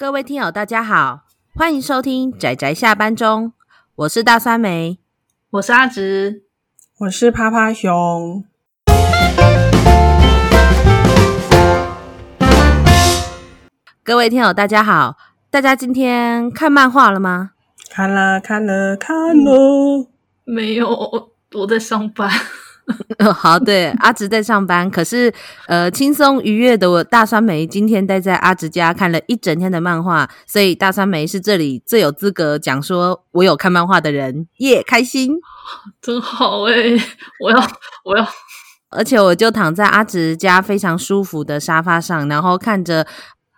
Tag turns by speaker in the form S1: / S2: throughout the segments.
S1: 各位听友，大家好，欢迎收听宅宅下班中，我是大酸梅，
S2: 我是阿直，
S3: 我是趴趴熊。
S1: 各位听友，大家好，大家今天看漫画了吗？
S3: 看了，看了，看了，
S2: 没有，我在上班。
S1: 好，对，阿直在上班，可是呃，轻松愉悦的我大酸梅今天待在阿直家看了一整天的漫画，所以大酸梅是这里最有资格讲说我有看漫画的人，耶、yeah，开心，
S2: 真好哎，我要我要，
S1: 而且我就躺在阿直家非常舒服的沙发上，然后看着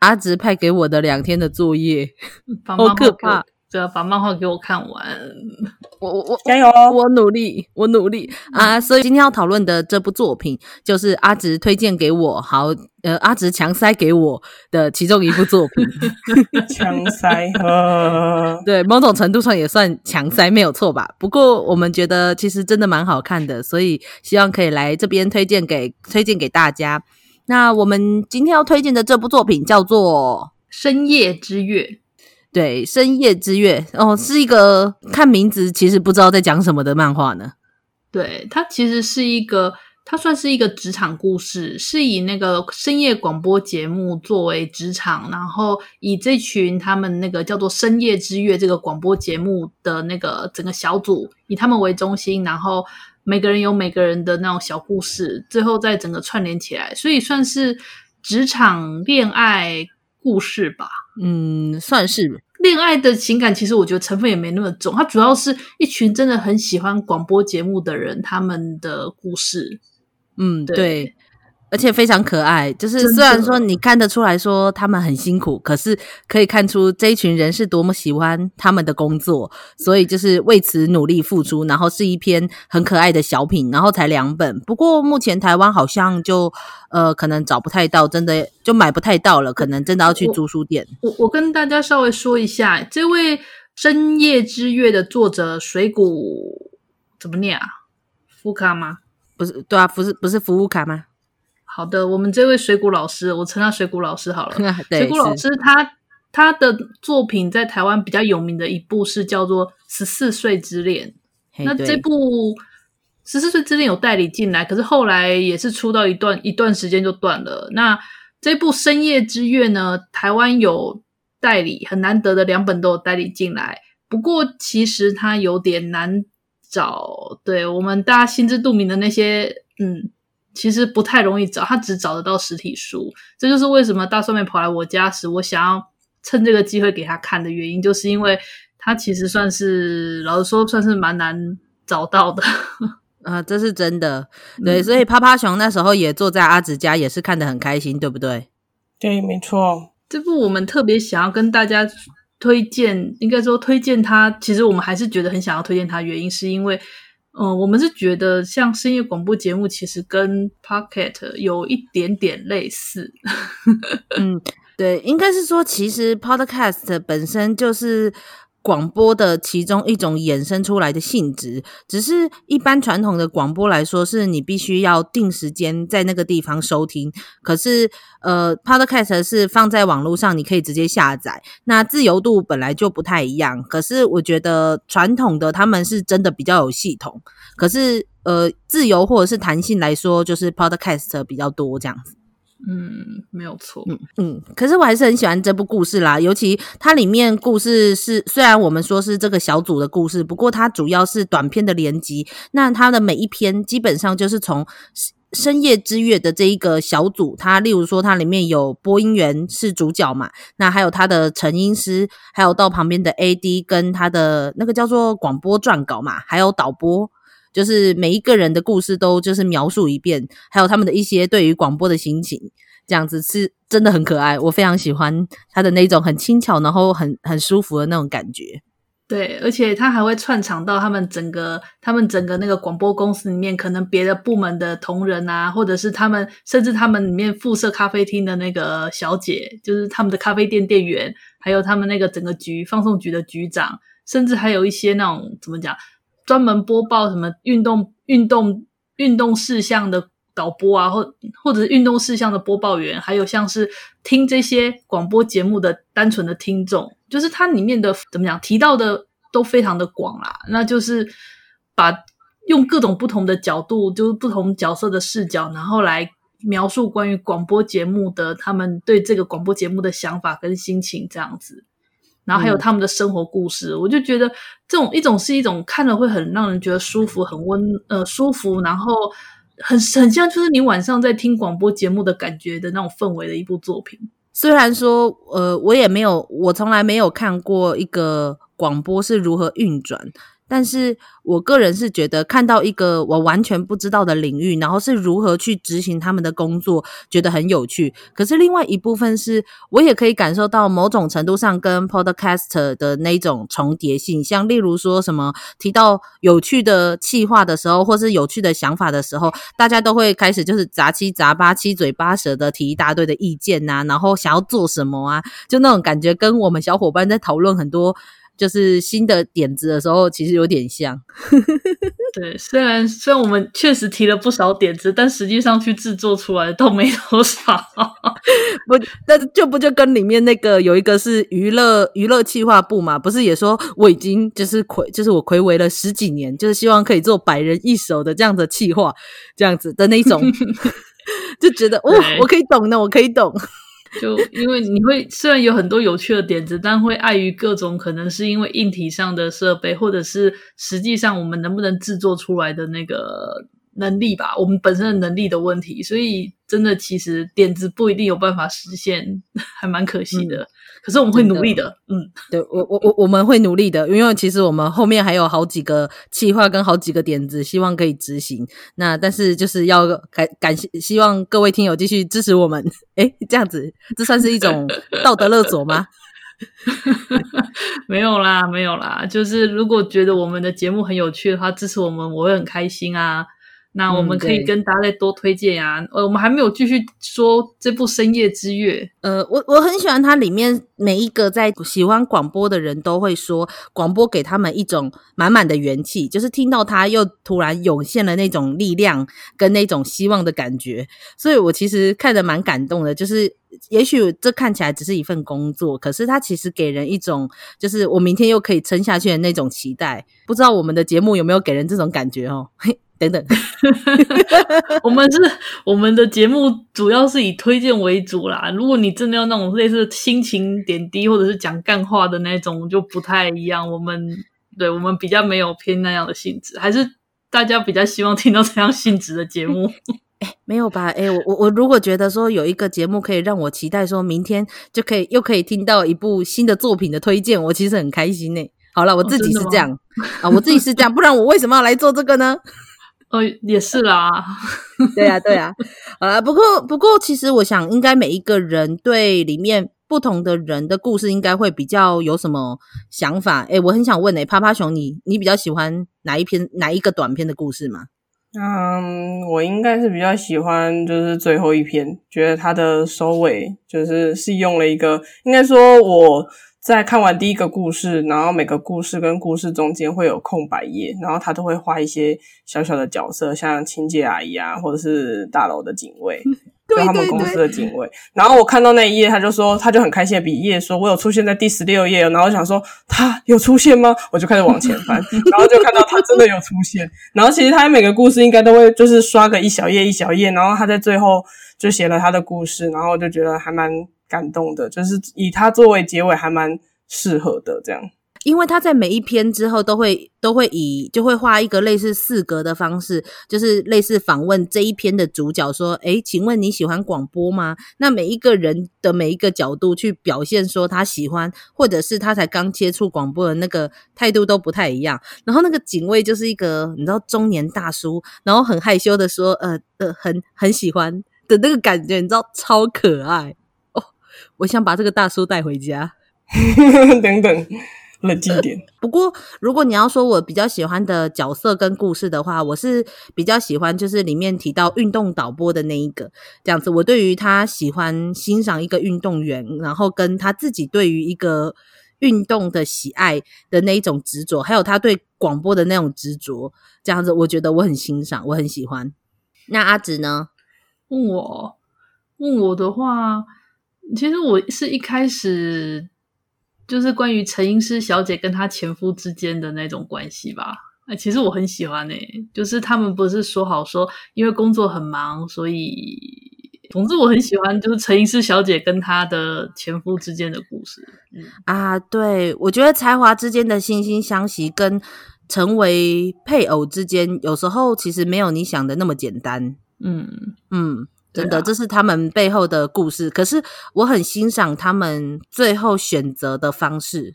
S1: 阿直派给我的两天的作业，好可怕。
S2: 只要把漫画给我看完，
S1: 我我我
S3: 加油！
S1: 我努力，我努力啊！所以今天要讨论的这部作品，就是阿直推荐给我，好，呃，阿直强塞给我的其中一部作品。
S3: 强塞，呵
S1: 对，某种程度上也算强塞，没有错吧？不过我们觉得其实真的蛮好看的，所以希望可以来这边推荐给推荐给大家。那我们今天要推荐的这部作品叫做《
S2: 深夜之月》。
S1: 对，深夜之月哦，是一个看名字其实不知道在讲什么的漫画呢。
S2: 对，它其实是一个，它算是一个职场故事，是以那个深夜广播节目作为职场，然后以这群他们那个叫做深夜之月这个广播节目的那个整个小组，以他们为中心，然后每个人有每个人的那种小故事，最后再整个串联起来，所以算是职场恋爱故事吧。
S1: 嗯，算是
S2: 恋爱的情感，其实我觉得成分也没那么重。它主要是一群真的很喜欢广播节目的人，他们的故事。
S1: 嗯，对。对而且非常可爱，就是虽然说你看得出来说他们很辛苦，可是可以看出这一群人是多么喜欢他们的工作，所以就是为此努力付出。然后是一篇很可爱的小品，然后才两本。不过目前台湾好像就呃可能找不太到，真的就买不太到了，可能真的要去租书店。
S2: 我我，我跟大家稍微说一下，这位《深夜之月》的作者水谷怎么念啊？福卡吗？
S1: 不是，对啊，不是不是服务卡吗？
S2: 好的，我们这位水谷老师，我称他水谷老师好了。水谷老师他他的作品在台湾比较有名的一部是叫做《十四岁之恋》。那这部《十四岁之恋》有代理进来，可是后来也是出到一段一段时间就断了。那这部《深夜之月》呢，台湾有代理，很难得的两本都有代理进来。不过其实它有点难找，对我们大家心知肚明的那些，嗯。其实不太容易找，他只找得到实体书，这就是为什么大酸梅跑来我家时，我想要趁这个机会给他看的原因，就是因为他其实算是老实说，算是蛮难找到的。
S1: 啊、呃，这是真的，对，所以趴趴熊那时候也坐在阿紫家，也是看得很开心，对不对？
S3: 对，没错。
S2: 这部我们特别想要跟大家推荐，应该说推荐他，其实我们还是觉得很想要推荐他，原因是因为。嗯，我们是觉得像深夜广播节目，其实跟 Pocket 有一点点类似。
S1: 嗯，对，应该是说，其实 Podcast 本身就是。广播的其中一种衍生出来的性质，只是一般传统的广播来说，是你必须要定时间在那个地方收听。可是，呃，Podcast 是放在网络上，你可以直接下载，那自由度本来就不太一样。可是，我觉得传统的他们是真的比较有系统，可是，呃，自由或者是弹性来说，就是 Podcast 比较多这样子。
S2: 嗯，没有错。
S1: 嗯嗯，可是我还是很喜欢这部故事啦，尤其它里面故事是，虽然我们说是这个小组的故事，不过它主要是短篇的连集。那它的每一篇基本上就是从深夜之月的这一个小组，它例如说它里面有播音员是主角嘛，那还有他的成音师，还有到旁边的 AD 跟他的那个叫做广播撰稿嘛，还有导播。就是每一个人的故事都就是描述一遍，还有他们的一些对于广播的心情，这样子是真的很可爱，我非常喜欢他的那种很轻巧，然后很很舒服的那种感觉。
S2: 对，而且他还会串场到他们整个他们整个那个广播公司里面，可能别的部门的同仁啊，或者是他们甚至他们里面附设咖啡厅的那个小姐，就是他们的咖啡店店员，还有他们那个整个局放送局的局长，甚至还有一些那种怎么讲？专门播报什么运动、运动、运动事项的导播啊，或或者是运动事项的播报员，还有像是听这些广播节目的单纯的听众，就是它里面的怎么讲提到的都非常的广啦。那就是把用各种不同的角度，就是不同角色的视角，然后来描述关于广播节目的他们对这个广播节目的想法跟心情这样子。然后还有他们的生活故事，嗯、我就觉得这种一种是一种看了会很让人觉得舒服、很温呃舒服，然后很很像就是你晚上在听广播节目的感觉的那种氛围的一部作品。
S1: 虽然说呃我也没有，我从来没有看过一个广播是如何运转。但是我个人是觉得看到一个我完全不知道的领域，然后是如何去执行他们的工作，觉得很有趣。可是另外一部分是我也可以感受到某种程度上跟 Podcast 的那种重叠性，像例如说什么提到有趣的企划的时候，或是有趣的想法的时候，大家都会开始就是杂七杂八、七嘴八舌的提一大堆的意见呐、啊，然后想要做什么啊，就那种感觉跟我们小伙伴在讨论很多。就是新的点子的时候，其实有点像。
S2: 对，虽然虽然我们确实提了不少点子，但实际上去制作出来的都没多少。
S1: 不，那就不就跟里面那个有一个是娱乐娱乐企划部嘛？不是也说我已经就是睽就是我睽违了十几年，就是希望可以做百人一首的这样的企划，这样子的那种，就觉得哦，我可以懂的，我可以懂。
S2: 就因为你会虽然有很多有趣的点子，但会碍于各种可能是因为硬体上的设备，或者是实际上我们能不能制作出来的那个能力吧，我们本身的能力的问题，所以真的其实点子不一定有办法实现，还蛮可惜的。嗯可是我们会努力的，嗯，
S1: 对我我我我们会努力的，因为其实我们后面还有好几个计划跟好几个点子，希望可以执行。那但是就是要感感谢，希望各位听友继续支持我们。诶，这样子，这算是一种道德勒索吗？
S2: 没有啦，没有啦，就是如果觉得我们的节目很有趣的话，支持我们，我会很开心啊。那我们可以跟大家再多推荐呀、我们还没有继续说这部《深夜之月》。
S1: 呃，我我很喜欢它里面每一个在喜欢广播的人都会说，广播给他们一种满满的元气，就是听到它又突然涌现了那种力量跟那种希望的感觉。所以我其实看得蛮感动的，就是也许这看起来只是一份工作，可是它其实给人一种就是我明天又可以撑下去的那种期待。不知道我们的节目有没有给人这种感觉哦？嘿。等等，
S2: 我们是我们的节目主要是以推荐为主啦。如果你真的要那种类似心情点滴或者是讲干话的那种，就不太一样。我们对我们比较没有偏那样的性质，还是大家比较希望听到这样性质的节目？
S1: 哎，没有吧？哎，我我我如果觉得说有一个节目可以让我期待，说明天就可以又可以听到一部新的作品的推荐，我其实很开心呢。好了，我自己是这样、哦、啊，我自己是这样，不然我为什么要来做这个呢？
S2: 哦，也是啦，
S1: 对呀、啊，对呀，啊，不过，不过，其实我想，应该每一个人对里面不同的人的故事，应该会比较有什么想法。诶，我很想问诶，趴趴熊，你你比较喜欢哪一篇哪一个短篇的故事吗？
S3: 嗯，我应该是比较喜欢就是最后一篇，觉得它的收尾就是是用了一个，应该说我。在看完第一个故事，然后每个故事跟故事中间会有空白页，然后他都会画一些小小的角色，像清洁阿姨啊，或者是大楼的警卫，就他们公司的警卫。然后我看到那一页，他就说，他就很开心的比一页说：“我有出现在第十六页。”然后我想说他有出现吗？我就开始往前翻，然后就看到他真的有出现。然后其实他每个故事应该都会就是刷个一小页一小页，然后他在最后就写了他的故事，然后我就觉得还蛮。感动的，就是以他作为结尾，还蛮适合的。这样，
S1: 因为他在每一篇之后都会都会以就会画一个类似四格的方式，就是类似访问这一篇的主角说：“诶，请问你喜欢广播吗？”那每一个人的每一个角度去表现说他喜欢，或者是他才刚接触广播的那个态度都不太一样。然后那个警卫就是一个你知道中年大叔，然后很害羞的说：“呃呃，很很喜欢的那个感觉，你知道超可爱。”我想把这个大叔带回家。
S3: 等等，冷静点。
S1: 不过，如果你要说我比较喜欢的角色跟故事的话，我是比较喜欢就是里面提到运动导播的那一个这样子。我对于他喜欢欣赏一个运动员，然后跟他自己对于一个运动的喜爱的那一种执着，还有他对广播的那种执着，这样子，我觉得我很欣赏，我很喜欢。那阿直呢？
S2: 问我，问我的话，其实我是一开始就是关于陈英诗小姐跟她前夫之间的那种关系吧。哎，其实我很喜欢诶、欸，就是他们不是说好说，因为工作很忙，所以总之我很喜欢，就是陈英诗小姐跟她的前夫之间的故事。嗯
S1: 啊，对，我觉得才华之间的惺惺相惜跟成为配偶之间，有时候其实没有你想的那么简单。嗯嗯，真的，这是他们背后的故事。可是我很欣赏他们最后选择的方式。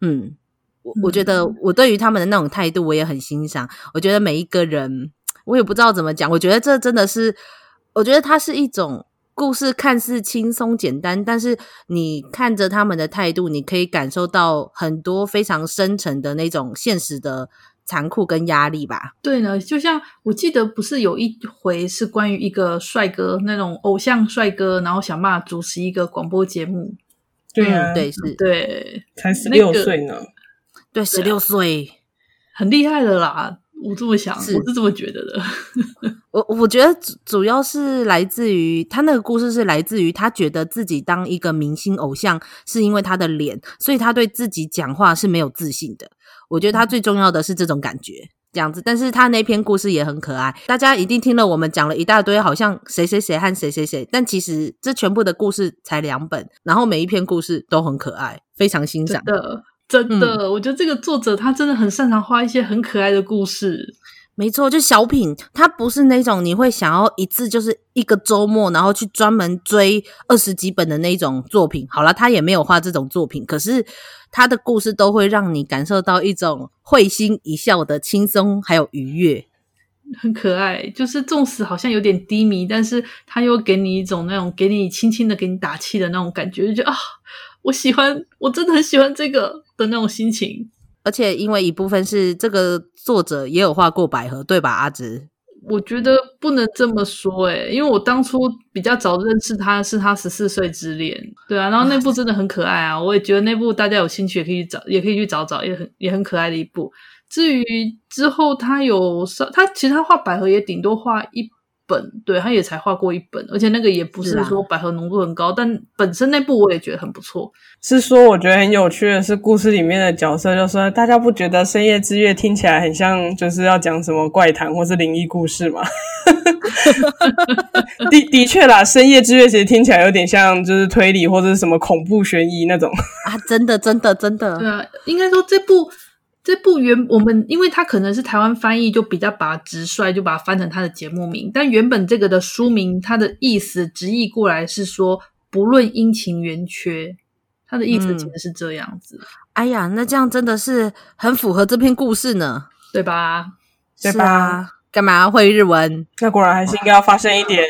S1: 嗯，我我觉得我对于他们的那种态度，我也很欣赏。我觉得每一个人，我也不知道怎么讲。我觉得这真的是，我觉得它是一种。故事看似轻松简单，但是你看着他们的态度，你可以感受到很多非常深沉的那种现实的残酷跟压力吧？
S2: 对呢，就像我记得不是有一回是关于一个帅哥，那种偶像帅哥，然后想办法主持一个广播节目。
S3: 对啊，
S1: 嗯、对是，
S2: 对，
S3: 才十六岁呢，
S1: 那个、对，十六岁，
S2: 很厉害的啦。我这么想，是我是这么觉得的。
S1: 我我觉得主主要是来自于他那个故事，是来自于他觉得自己当一个明星偶像，是因为他的脸，所以他对自己讲话是没有自信的。我觉得他最重要的是这种感觉，这样子。但是他那篇故事也很可爱，大家一定听了我们讲了一大堆，好像谁谁谁和谁谁谁，但其实这全部的故事才两本，然后每一篇故事都很可爱，非常欣赏
S2: 的。真的，嗯、我觉得这个作者他真的很擅长画一些很可爱的故事。
S1: 没错，就小品，他不是那种你会想要一次就是一个周末，然后去专门追二十几本的那种作品。好了，他也没有画这种作品，可是他的故事都会让你感受到一种会心一笑的轻松还有愉悦，
S2: 很可爱。就是纵使好像有点低迷，但是他又给你一种那种给你轻轻的给你打气的那种感觉，就啊，我喜欢，我真的很喜欢这个。的那种心情，
S1: 而且因为一部分是这个作者也有画过百合，对吧？阿直，
S2: 我觉得不能这么说诶，因为我当初比较早认识他是他十四岁之恋，对啊，然后那部真的很可爱啊，我也觉得那部大家有兴趣也可以去找，也可以去找找，也很也很可爱的一部。至于之后他有，他其实他画百合也顶多画一。本对，他也才画过一本，而且那个也不是说百合浓度很高，啊、但本身那部我也觉得很不错。
S3: 是说我觉得很有趣的是，故事里面的角色，就是说大家不觉得《深夜之月》听起来很像就是要讲什么怪谈或是灵异故事吗？的的确啦，《深夜之月》其实听起来有点像就是推理或者是什么恐怖悬疑那种
S1: 啊，真的真的真的，
S2: 对啊，应该说这部。这部原我们，因为它可能是台湾翻译，就比较把它直率，就把它翻成它的节目名。但原本这个的书名，它的意思直译过来是说“不论阴晴圆缺”，它的意思其实是这样子。
S1: 嗯、哎呀，那这样真的是很符合这篇故事呢，
S2: 对吧？
S1: 对吧？干嘛要会日文？
S3: 那果然还是应该要发生一点，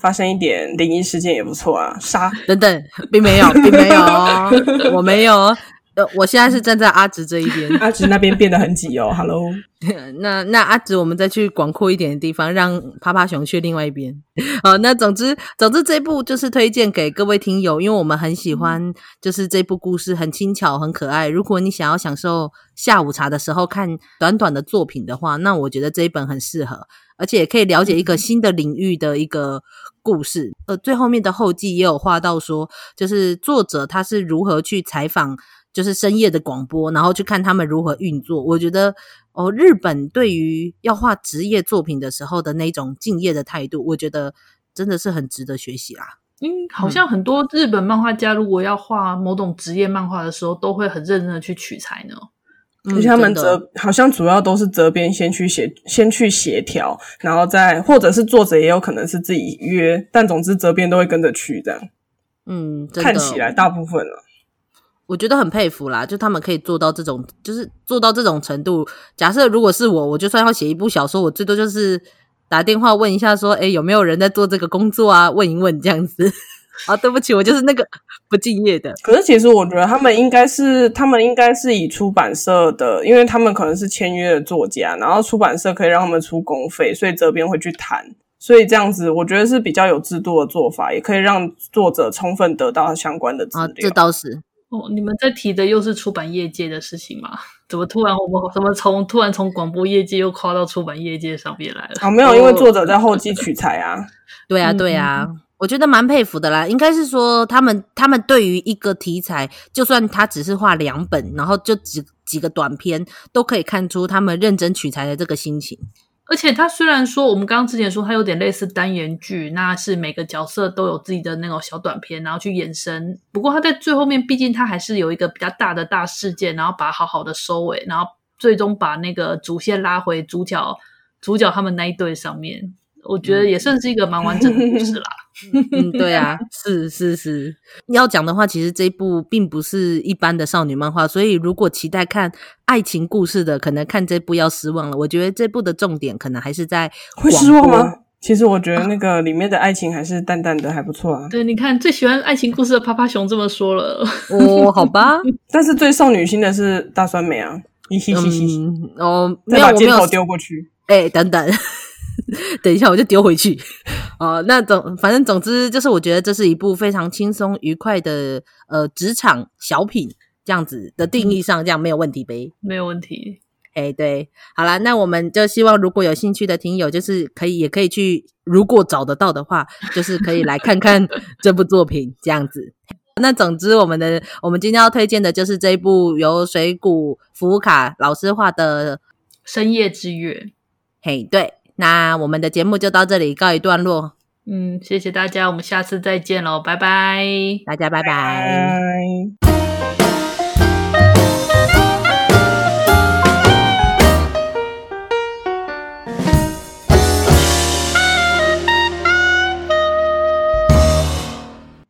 S3: 发生一点灵异事件也不错啊。杀
S1: 等等，并没有，并没有，我没有。呃，我现在是站在阿直这一边，
S3: 阿直那边变得很挤哦。Hello，
S1: 那那阿直，我们再去广阔一点的地方，让趴趴熊去另外一边。好，那总之总之这部就是推荐给各位听友，因为我们很喜欢，就是这部故事很轻巧很可爱。如果你想要享受下午茶的时候看短短的作品的话，那我觉得这一本很适合，而且也可以了解一个新的领域的一个故事。呃，最后面的后记也有画到说，就是作者他是如何去采访。就是深夜的广播，然后去看他们如何运作。我觉得哦，日本对于要画职业作品的时候的那种敬业的态度，我觉得真的是很值得学习啦。
S2: 嗯，好像很多日本漫画家如果要画某种职业漫画的时候，都会很认真的去取材呢。
S3: 而且他们责好像主要都是责编先去协，先去协调，然后再或者是作者也有可能是自己约，但总之责编都会跟着去这样。
S1: 嗯，
S3: 看起来大部分了。
S1: 我觉得很佩服啦，就他们可以做到这种，就是做到这种程度。假设如果是我，我就算要写一部小说，我最多就是打电话问一下，说，诶，有没有人在做这个工作啊？问一问这样子。啊，对不起，我就是那个不敬业的。
S3: 可是其实我觉得他们应该是，他们应该是以出版社的，因为他们可能是签约的作家，然后出版社可以让他们出公费，所以责编会去谈。所以这样子，我觉得是比较有制度的做法，也可以让作者充分得到相关的资料。
S1: 啊，这倒是。
S2: 哦，你们在提的又是出版业界的事情吗？怎么突然我们怎么从突然从广播业界又跨到出版业界上面来了？
S3: 啊，没有，因为作者在后期取材啊。
S1: 对啊，对啊，我觉得蛮佩服的啦。应该是说他们他们对于一个题材，就算他只是画两本，然后就几几个短篇，都可以看出他们认真取材的这个心情。
S2: 而且它虽然说我们刚刚之前说它有点类似单元剧，那是每个角色都有自己的那种小短片，然后去延伸。不过它在最后面，毕竟它还是有一个比较大的大事件，然后把它好好的收尾，然后最终把那个主线拉回主角主角他们那一对上面。我觉得也算是一个蛮完整的故事啦。
S1: 嗯，对啊，是是是。要讲的话，其实这一部并不是一般的少女漫画，所以如果期待看爱情故事的，可能看这部要失望了。我觉得这部的重点可能还是在
S3: 会失望吗？其实我觉得那个里面的爱情还是淡淡的，还不错啊。
S2: 对，你看最喜欢爱情故事的趴趴熊这么说了。
S1: 哦，好吧。
S3: 但是最少女心的是大酸梅啊！嘻嘻嘻嘻。
S1: 哦，没有，
S3: 把箭头丢过去。
S1: 哎，等等。等一下，我就丢回去。哦、呃，那总反正总之就是，我觉得这是一部非常轻松愉快的呃职场小品，这样子的定义上，这样没有问题呗？
S2: 没有问题。
S1: 哎，对，好啦，那我们就希望如果有兴趣的听友，就是可以也可以去，如果找得到的话，就是可以来看看 这部作品，这样子。那总之，我们的我们今天要推荐的就是这一部由水谷福卡老师画的《
S2: 深夜之月》。
S1: 嘿，对。那我们的节目就到这里告一段落。
S2: 嗯，谢谢大家，我们下次再见喽，拜拜，
S1: 大家拜拜。
S3: 拜拜。